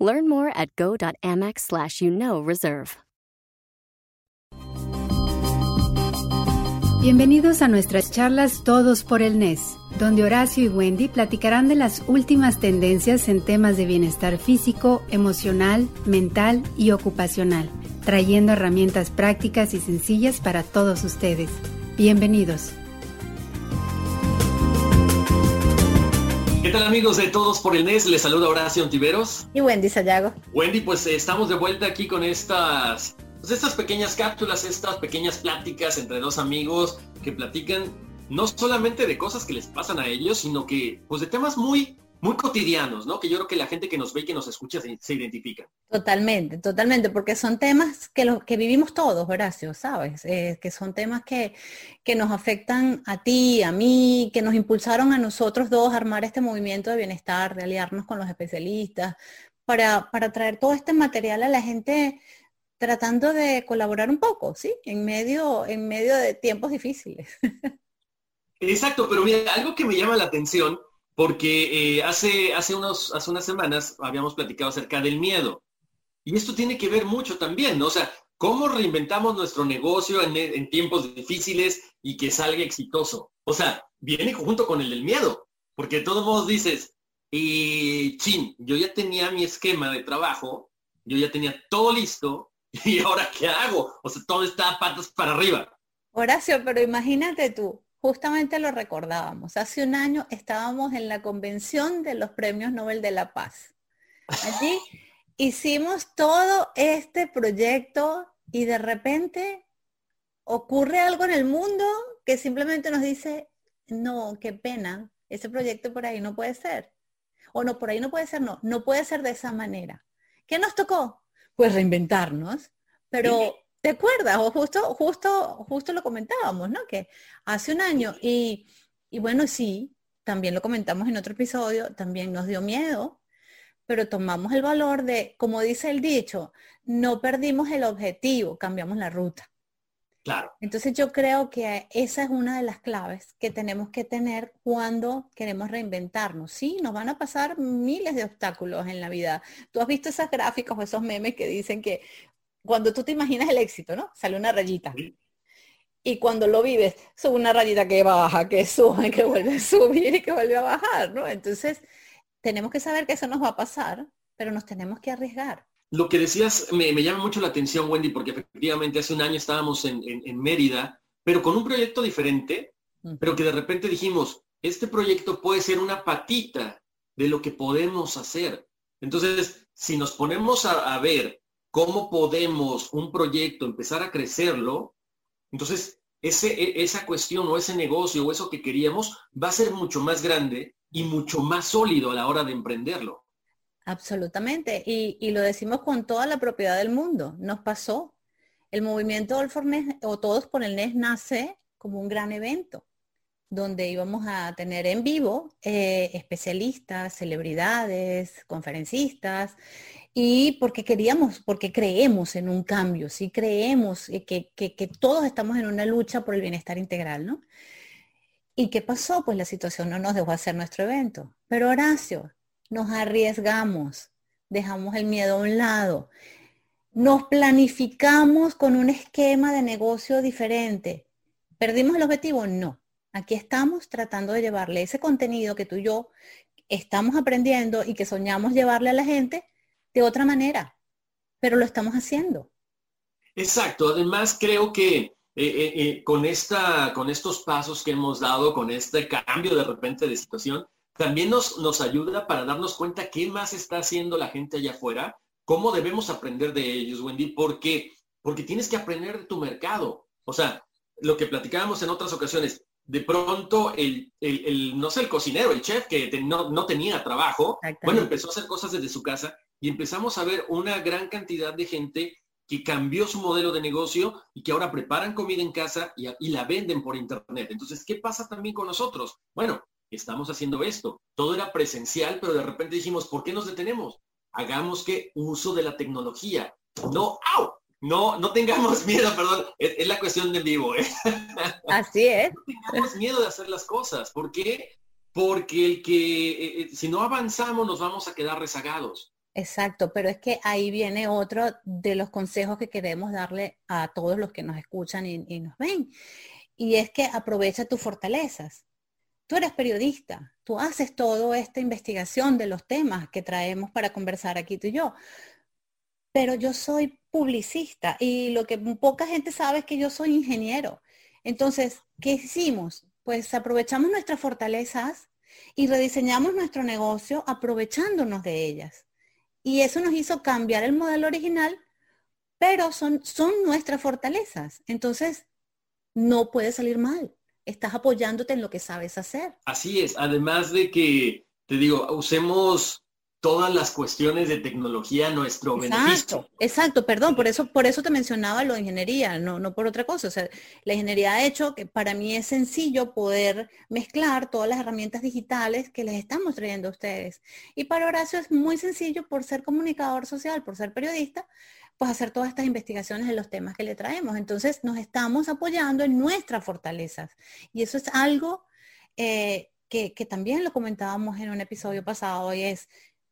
Learn more at go.amex slash you know reserve. Bienvenidos a nuestras charlas Todos por el NES, donde Horacio y Wendy platicarán de las últimas tendencias en temas de bienestar físico, emocional, mental y ocupacional, trayendo herramientas prácticas y sencillas para todos ustedes. Bienvenidos. ¿Qué tal amigos de Todos por el NES? Les saluda Horacio Antiveros. Y Wendy Sayago. Wendy, pues eh, estamos de vuelta aquí con estas, pues, estas pequeñas cápsulas, estas pequeñas pláticas entre dos amigos que platican no solamente de cosas que les pasan a ellos, sino que pues de temas muy muy cotidianos, ¿no? Que yo creo que la gente que nos ve y que nos escucha se, identifica. Totalmente, totalmente, porque son temas que, los que vivimos todos, Horacio, ¿sabes? Eh, que son temas que, que nos afectan a ti, a mí, que nos impulsaron a nosotros dos a armar este movimiento de bienestar, de aliarnos con los especialistas, para, para traer todo este material a la gente tratando de colaborar un poco, ¿sí? En medio, en medio de tiempos difíciles. Exacto, pero mira, algo que me llama la atención porque eh, hace, hace, unos, hace unas semanas habíamos platicado acerca del miedo. Y esto tiene que ver mucho también, ¿no? O sea, cómo reinventamos nuestro negocio en, tiempos difíciles y que salga exitoso. O sea, viene junto con el del miedo, porque de todos modos dices, y chin, yo ya tenía mi esquema de trabajo, yo ya tenía todo listo, y ahora qué hago? O sea, todo está patas para arriba. Horacio, pero imagínate tú, Justamente lo recordábamos. Hace un año estábamos en la convención de los premios Nobel de la Paz. Allí hicimos todo este proyecto y de repente ocurre algo en el mundo que simplemente nos dice, no, qué pena, ese proyecto por ahí no puede ser. O no, por ahí no puede ser, no, no puede ser de esa manera. ¿Qué nos tocó? Pues reinventarnos, pero ¿Te acuerdas? O justo, justo, justo lo comentábamos, ¿no? Que hace un año y, y bueno, sí, también lo comentamos en otro episodio, también nos dio miedo, pero tomamos el valor de, como dice el dicho, no perdimos el objetivo, cambiamos la ruta. Claro. Entonces yo creo que esa es una de las claves que tenemos que tener cuando queremos reinventarnos. Sí, nos van a pasar miles de obstáculos en la vida. Tú has visto esas gráficas o esos memes que dicen que cuando tú te imaginas el éxito, ¿no? Sale una rayita. Y cuando lo vives, sube una rayita que baja, que sube, que vuelve a subir y que vuelve a bajar, ¿no? Entonces, tenemos que saber que eso nos va a pasar, pero nos tenemos que arriesgar. Lo que decías me, llama mucho la atención, Wendy, porque efectivamente hace un año estábamos en, Mérida, pero con un proyecto diferente, pero que de repente dijimos, este proyecto puede ser una patita de lo que podemos hacer. Entonces, si nos ponemos a ver cómo podemos un proyecto empezar a crecerlo, entonces e, esa cuestión o ese negocio o eso que queríamos va a ser mucho más grande y mucho más sólido a la hora de emprenderlo. Absolutamente. Y, lo decimos con toda la propiedad del mundo. Nos pasó. El movimiento All for NES o Todos por el NES nace como un gran evento donde íbamos a tener en vivo eh, especialistas, celebridades, conferencistas, y porque queríamos, porque creemos en un cambio, sí creemos que, que, todos estamos en una lucha por el bienestar integral, ¿no? ¿Y qué pasó? Pues la situación no nos dejó hacer nuestro evento. Pero Horacio, nos arriesgamos, dejamos el miedo a un lado, nos planificamos con un esquema de negocio diferente. ¿Perdimos el objetivo? No. Aquí estamos tratando de llevarle ese contenido que tú y yo estamos aprendiendo y que soñamos llevarle a la gente de otra manera, pero lo estamos haciendo. Exacto, además creo que eh, eh, eh, con, esta, con estos pasos que hemos dado, con este cambio de repente de situación, también nos, nos ayuda para darnos cuenta qué más está haciendo la gente allá afuera, cómo debemos aprender de ellos, Wendy, porque, porque tienes que aprender de tu mercado. O sea, lo que platicábamos en otras ocasiones, de pronto el, no sé, el cocinero, el chef que no, no, tenía trabajo, bueno, empezó a hacer cosas desde su casa y empezamos a ver una gran cantidad de gente que cambió su modelo de negocio y que ahora preparan comida en casa y, y la venden por internet. Entonces, ¿qué pasa también con nosotros? Bueno, estamos haciendo esto. Todo era presencial, pero de repente dijimos, ¿por qué nos detenemos? Hagamos que uso de la tecnología. No, ¡au! No, no tengamos miedo, perdón, es, la cuestión de vivo. ¿eh? Así es. No tengamos miedo de hacer las cosas. ¿Por qué? Porque el que, eh, eh, si no avanzamos, nos vamos a quedar rezagados. Exacto, pero es que ahí viene otro de los consejos que queremos darle a todos los que nos escuchan y, nos ven. Y es que aprovecha tus fortalezas tú eres periodista, tú haces toda esta investigación de los temas que traemos para conversar aquí tú y yo. Pero yo soy publicista y lo que poca gente sabe es que yo soy ingeniero. Entonces, ¿qué hicimos? Pues aprovechamos nuestras fortalezas y rediseñamos nuestro negocio aprovechándonos de ellas. Y eso nos hizo cambiar el modelo original, pero son, son nuestras fortalezas. Entonces, no puede salir mal estás apoyándote en lo que sabes hacer. Así es, además de que, te digo, usemos todas las cuestiones de tecnología a nuestro beneficio. Exacto, perdón, por eso, por eso te mencionaba lo de ingeniería, no, no por otra cosa. O sea, la ingeniería ha hecho que para mí es sencillo poder mezclar todas las herramientas digitales que les estamos trayendo a ustedes. Y para Horacio es muy sencillo por ser comunicador social, por ser periodista, pues hacer todas estas investigaciones en los temas que le traemos. Entonces nos estamos apoyando en nuestras fortalezas. Y eso es algo eh, que, que, también lo comentábamos en un episodio pasado y es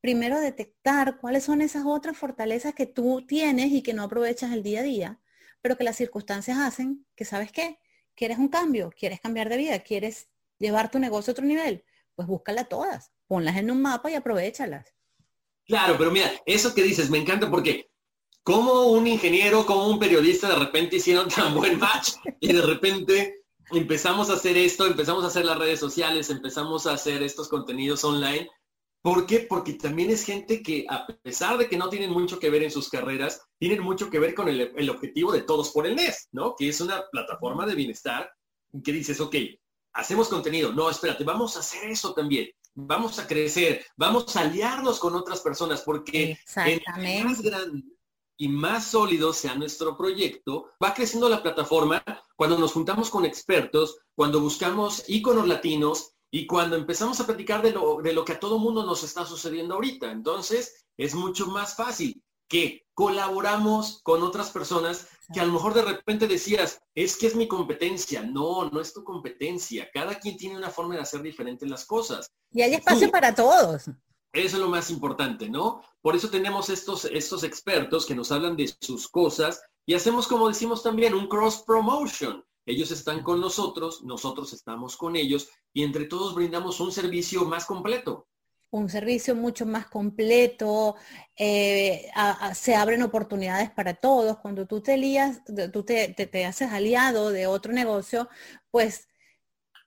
primero detectar cuáles son esas otras fortalezas que tú tienes y que no aprovechas el día a día, pero que las circunstancias hacen que, ¿sabes qué? ¿Quieres un cambio? ¿Quieres cambiar de vida? ¿Quieres llevar tu negocio a otro nivel? Pues búscalas todas, ponlas en un mapa y aprovechalas. Claro, pero mira, eso que dices me encanta porque cómo un ingeniero, como un periodista de repente hicieron tan buen match y de repente empezamos a hacer esto, empezamos a hacer las redes sociales, empezamos a hacer estos contenidos online. ¿Por qué? Porque también es gente que a pesar de que no tienen mucho que ver en sus carreras, tienen mucho que ver con el, objetivo de Todos por el NES, ¿no? Que es una plataforma de bienestar que dices, ok, hacemos contenido. No, espérate, vamos a hacer eso también. Vamos a crecer, vamos a aliarnos con otras personas porque en más grande y más sólido sea nuestro proyecto, va creciendo la plataforma cuando nos juntamos con expertos, cuando buscamos íconos latinos y cuando empezamos a platicar de lo, de lo que a todo mundo nos está sucediendo ahorita. Entonces, es mucho más fácil que colaboramos con otras personas que a lo mejor de repente decías, es que es mi competencia. No, no es tu competencia. Cada quien tiene una forma de hacer diferente las cosas. Y hay espacio para todos. Eso es lo más importante, ¿no? Por eso tenemos estos, estos expertos que nos hablan de sus cosas y hacemos, como decimos también, un cross promotion. Ellos están con nosotros, nosotros estamos con ellos y entre todos brindamos un servicio más completo. Un servicio mucho más completo, eh, se abren oportunidades para todos. Cuando tú te lías, tú te, haces aliado de otro negocio, pues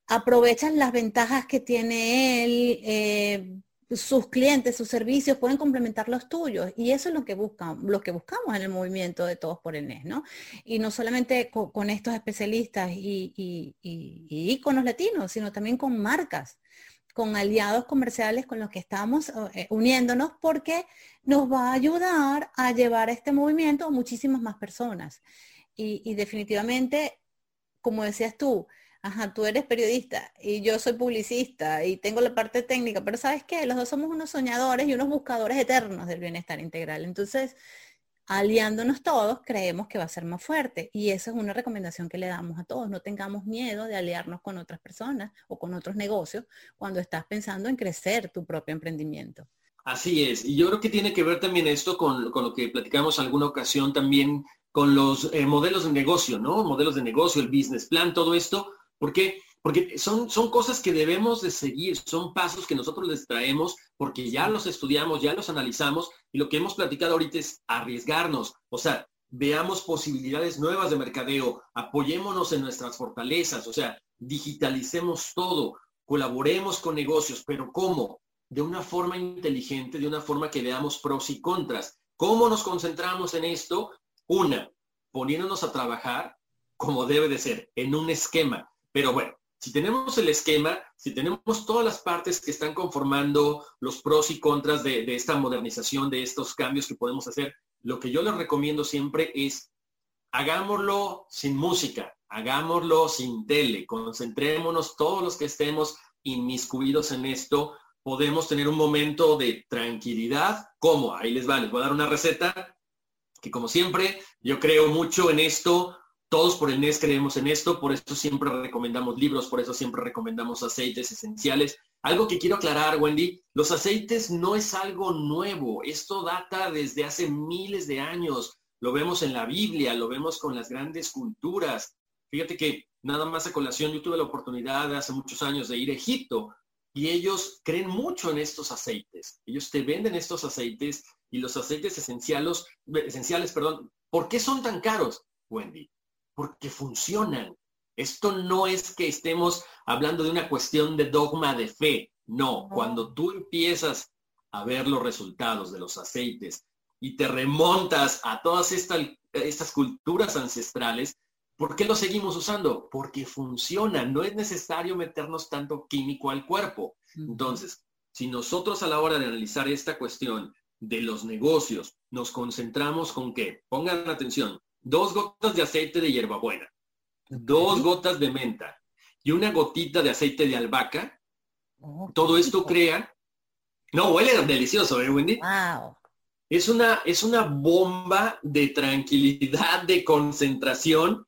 aprovechas las ventajas que tiene él, eh, sus clientes, sus servicios pueden complementar los tuyos. Y eso es lo que buscan, lo que buscamos en el movimiento de Todos por el NES, ¿no? Y no solamente con, estos especialistas y, y, y, latinos, sino también con marcas, con aliados comerciales con los que estamos eh, uniéndonos porque nos va a ayudar a llevar este movimiento a muchísimas más personas. y definitivamente, como decías tú, ajá, tú eres periodista y yo soy publicista y tengo la parte técnica, pero ¿sabes qué? Los dos somos unos soñadores y unos buscadores eternos del bienestar integral. Entonces, aliándonos todos, creemos que va a ser más fuerte. Y esa es una recomendación que le damos a todos. No tengamos miedo de aliarnos con otras personas o con otros negocios cuando estás pensando en crecer tu propio emprendimiento. Así es. Y yo creo que tiene que ver también esto con, lo que platicamos alguna ocasión también con los eh, modelos de negocio, ¿no? Modelos de negocio, el business plan, todo esto ¿Por qué? Porque son, son cosas que debemos de seguir, son pasos que nosotros les traemos porque ya los estudiamos, ya los analizamos y lo que hemos platicado ahorita es arriesgarnos. O sea, veamos posibilidades nuevas de mercadeo, apoyémonos en nuestras fortalezas, o sea, digitalicemos todo, colaboremos con negocios, pero ¿cómo? De una forma inteligente, de una forma que veamos pros y contras. ¿Cómo nos concentramos en esto? Una, poniéndonos a trabajar como debe de ser, en un esquema. Pero bueno, si tenemos el esquema, si tenemos todas las partes que están conformando los pros y contras de, esta modernización, de estos cambios que podemos hacer, lo que yo les recomiendo siempre es hagámoslo sin música, hagámoslo sin tele, concentrémonos todos los que estemos inmiscuidos en esto, podemos tener un momento de tranquilidad. ¿Cómo? Ahí les va, les voy a dar una receta que como siempre, yo creo mucho en esto, todos por el NES creemos en esto, por eso siempre recomendamos libros, por eso siempre recomendamos aceites esenciales. Algo que quiero aclarar, Wendy, los aceites no es algo nuevo, esto data desde hace miles de años, lo vemos en la Biblia, lo vemos con las grandes culturas. Fíjate que nada más a colación, yo tuve la oportunidad de hace muchos años de ir a Egipto y ellos creen mucho en estos aceites. Ellos te venden estos aceites y los aceites esenciales, esenciales, perdón, ¿por qué son tan caros, Wendy? Porque funcionan. Esto no es que estemos hablando de una cuestión de dogma de fe. No, cuando tú empiezas a ver los resultados de los aceites y te remontas a todas estas, estas culturas ancestrales, ¿por qué lo seguimos usando? Porque funciona. No es necesario meternos tanto químico al cuerpo. Entonces, si nosotros a la hora de analizar esta cuestión de los negocios nos concentramos con que, pongan atención, dos gotas de aceite de hierbabuena, dos gotas de menta y una gotita de aceite de albahaca, oh, todo esto crea, no, huele delicioso, ¿eh, Wendy? Wow. Es una, es una bomba de tranquilidad, de concentración,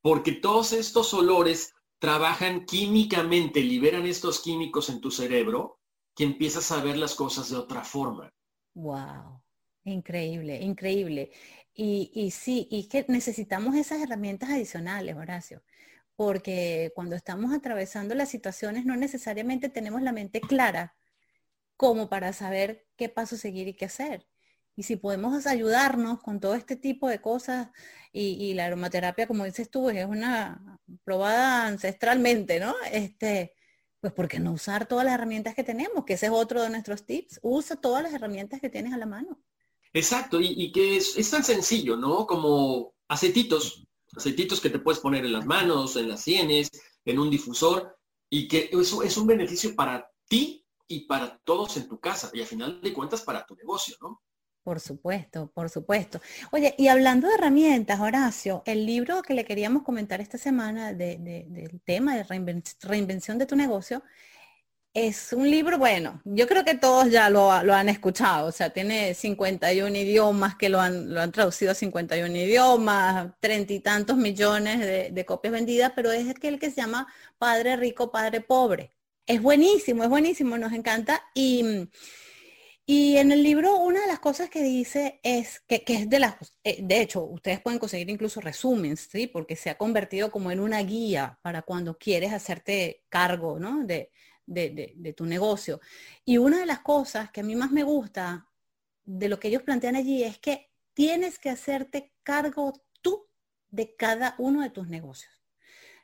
porque todos estos olores trabajan químicamente, liberan estos químicos en tu cerebro, que empiezas a ver las cosas de otra forma. Wow, increíble, increíble. Y, y sí, y que necesitamos esas herramientas adicionales, Horacio, porque cuando estamos atravesando las situaciones no necesariamente tenemos la mente clara como para saber qué paso seguir y qué hacer. Y si podemos ayudarnos con todo este tipo de cosas, y, y la aromaterapia, como dices tú, es una probada ancestralmente, ¿no? Este, pues ¿por qué no usar todas las herramientas que tenemos? Que ese es otro de nuestros tips. Usa todas las herramientas que tienes a la mano. Exacto, y, que es, tan sencillo, ¿no? Como aceititos, aceititos que te puedes poner en las manos, en las sienes, en un difusor, y que eso es un beneficio para ti y para todos en tu casa, y al final de cuentas para tu negocio, ¿no? Por supuesto, por supuesto. Oye, y hablando de herramientas, Horacio, el libro que le queríamos comentar esta semana del tema de reinvención de tu negocio, es un libro, bueno, yo creo que todos ya lo, han escuchado, o sea, tiene 51 idiomas que lo han, lo han traducido a 51 idiomas, treinta y tantos millones de, copias vendidas, pero es aquel que se llama Padre Rico, Padre Pobre. Es buenísimo, es buenísimo, nos encanta y y en el libro una de las cosas que dice es que, es de las, eh, de hecho, ustedes pueden conseguir incluso resúmenes, ¿sí? Porque se ha convertido como en una guía para cuando quieres hacerte cargo, ¿no? De, de, tu negocio. Y una de las cosas que a mí más me gusta de lo que ellos plantean allí es que tienes que hacerte cargo tú de cada uno de tus negocios.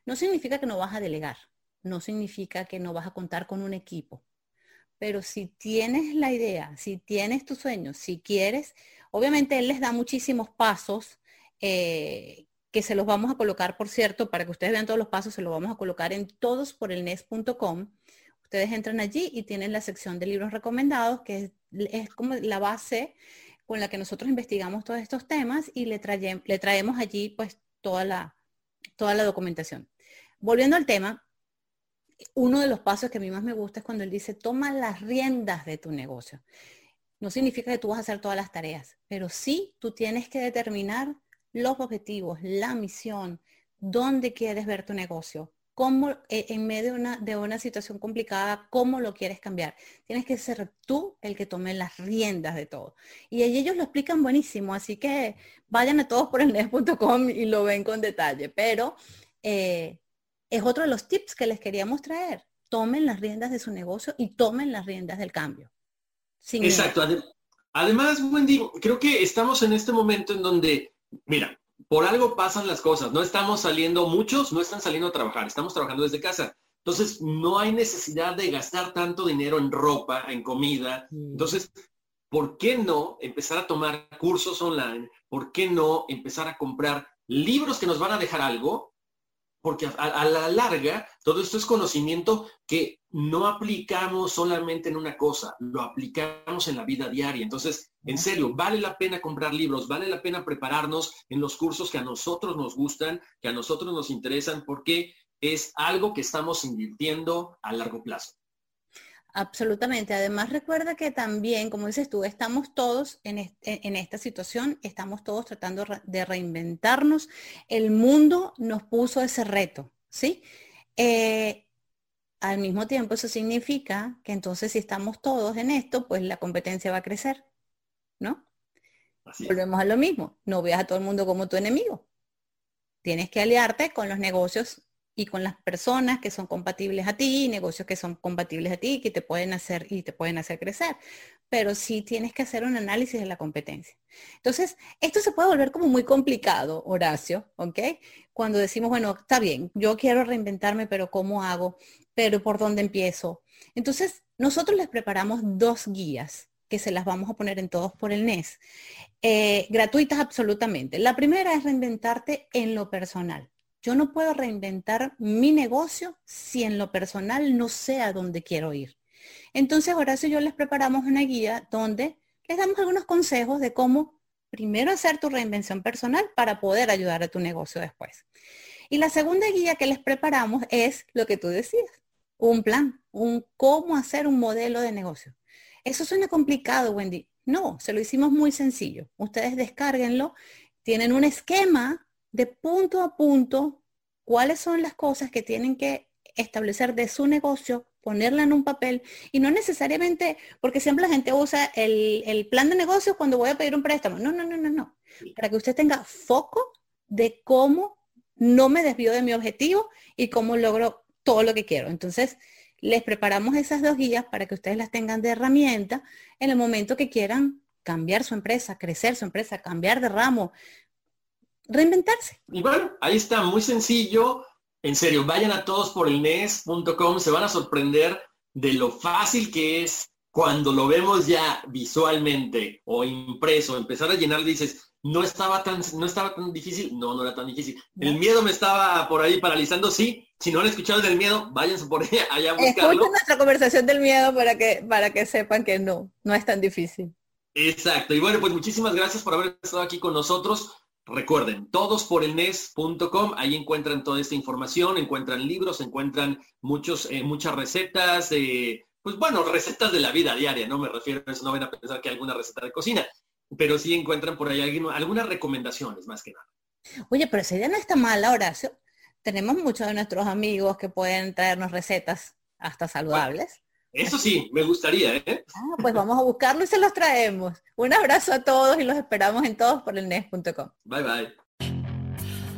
No significa que no vas a delegar, no significa que no vas a contar con un equipo, pero si tienes la idea, si tienes tus sueños, si quieres, obviamente él les da muchísimos pasos eh, que se los vamos a colocar, por cierto, para que ustedes vean todos los pasos, se los vamos a colocar en todosporelnes.com. Ustedes entran allí y tienen la sección de libros recomendados, que es, como la base con la que nosotros investigamos todos estos temas y le, le traemos allí pues toda la, toda la documentación. Volviendo al tema, uno de los pasos que a mí más me gusta es cuando él dice, toma las riendas de tu negocio. No significa que tú vas a hacer todas las tareas, pero sí tú tienes que determinar los objetivos, la misión, dónde quieres ver tu negocio, cómo eh, en medio de una, de una situación complicada, cómo lo quieres cambiar. Tienes que ser tú el que tome las riendas de todo. Y ellos lo explican buenísimo, así que vayan a todos por el net.com y lo ven con detalle. Pero eh, es otro de los tips que les queríamos traer. Tomen las riendas de su negocio y tomen las riendas del cambio. Exacto. Además, Wendy, creo que estamos en este momento en donde, mira, por algo pasan las cosas. No estamos saliendo, muchos no están saliendo a trabajar, estamos trabajando desde casa. Entonces, no hay necesidad de gastar tanto dinero en ropa, en comida. Mm. Entonces, ¿por qué no empezar a tomar cursos online? ¿Por qué no empezar a comprar libros que nos van a dejar algo porque a, la larga todo esto es conocimiento que no aplicamos solamente en una cosa, lo aplicamos en la vida diaria. Entonces, En serio, vale la pena comprar libros, vale la pena prepararnos en los cursos que a nosotros nos gustan, que a nosotros nos interesan, porque es algo que estamos invirtiendo a largo plazo. Absolutamente. Además, recuerda que también, como dices tú, estamos todos en, esta situación, estamos todos tratando de reinventarnos. El mundo nos puso ese reto, ¿sí? Eh, al mismo tiempo, eso significa que entonces si estamos todos en esto, pues la competencia va a crecer, ¿no? Volvemos a lo mismo. No veas a todo el mundo como tu enemigo. Tienes que aliarte con los negocios y con las personas que son compatibles a ti, negocios que son compatibles a ti, que te pueden hacer y te pueden hacer crecer. Pero sí tienes que hacer un análisis de la competencia. Entonces, esto se puede volver como muy complicado, Horacio, ¿ok? Cuando decimos, bueno, está bien, yo quiero reinventarme, pero ¿cómo hago? Pero ¿por dónde empiezo? Entonces, nosotros les preparamos dos guías que se las vamos a poner en todos por el NES, eh, gratuitas absolutamente. La primera es reinventarte en lo personal. Yo no puedo reinventar mi negocio si en lo personal no sé a dónde quiero ir. Entonces, Horacio y yo les preparamos una guía donde les damos algunos consejos de cómo primero hacer tu reinvención personal para poder ayudar a tu negocio después. Y la segunda guía que les preparamos es lo que tú decías, un plan, un cómo hacer un modelo de negocio. Eso suena complicado, Wendy. No, se lo hicimos muy sencillo. Ustedes descárguenlo, tienen un esquema de punto a punto cuáles son las cosas que tienen que establecer de su negocio, ponerla en un papel y no necesariamente, porque siempre la gente usa el, plan de negocio cuando voy a pedir un préstamo. No, no, no, no, no. Para que usted tenga foco de cómo no me desvío de mi objetivo y cómo logro todo lo que quiero. Entonces, les preparamos esas dos guías para que ustedes las tengan de herramienta en el momento que quieran cambiar su empresa, crecer su empresa, cambiar de ramo, reinventarse. Y bueno, ahí está, muy sencillo. En serio, vayan a todos por el nes.com, se van a sorprender de lo fácil que es cuando lo vemos ya visualmente o impreso, empezar a llenar, dices, no estaba tan, no estaba tan difícil, no, no era tan difícil. El miedo me estaba por ahí paralizando, sí. Si no han escuchado del miedo, váyanse por allá, allá a buscarlo. Escuchen nuestra conversación del miedo para que, para que sepan que no, no es tan difícil. Exacto. Y bueno, pues muchísimas gracias por haber estado aquí con nosotros. Recuerden, todosporelnes.com, ahí encuentran toda esta información, encuentran libros, encuentran muchos, eh, muchas recetas, pues bueno, recetas de la vida diaria, no me refiero a eso, no van a pensar que hay alguna receta de cocina, pero sí encuentran por ahí algunas recomendaciones más que nada. Oye, pero esa idea no está mala, Horacio. Tenemos muchos de nuestros amigos que pueden traernos recetas hasta saludables. Eso sí, me gustaría, ¿eh? Ah, pues vamos a buscarlo y se los traemos. Un abrazo a todos y los esperamos en todos por el nes.com. Bye bye.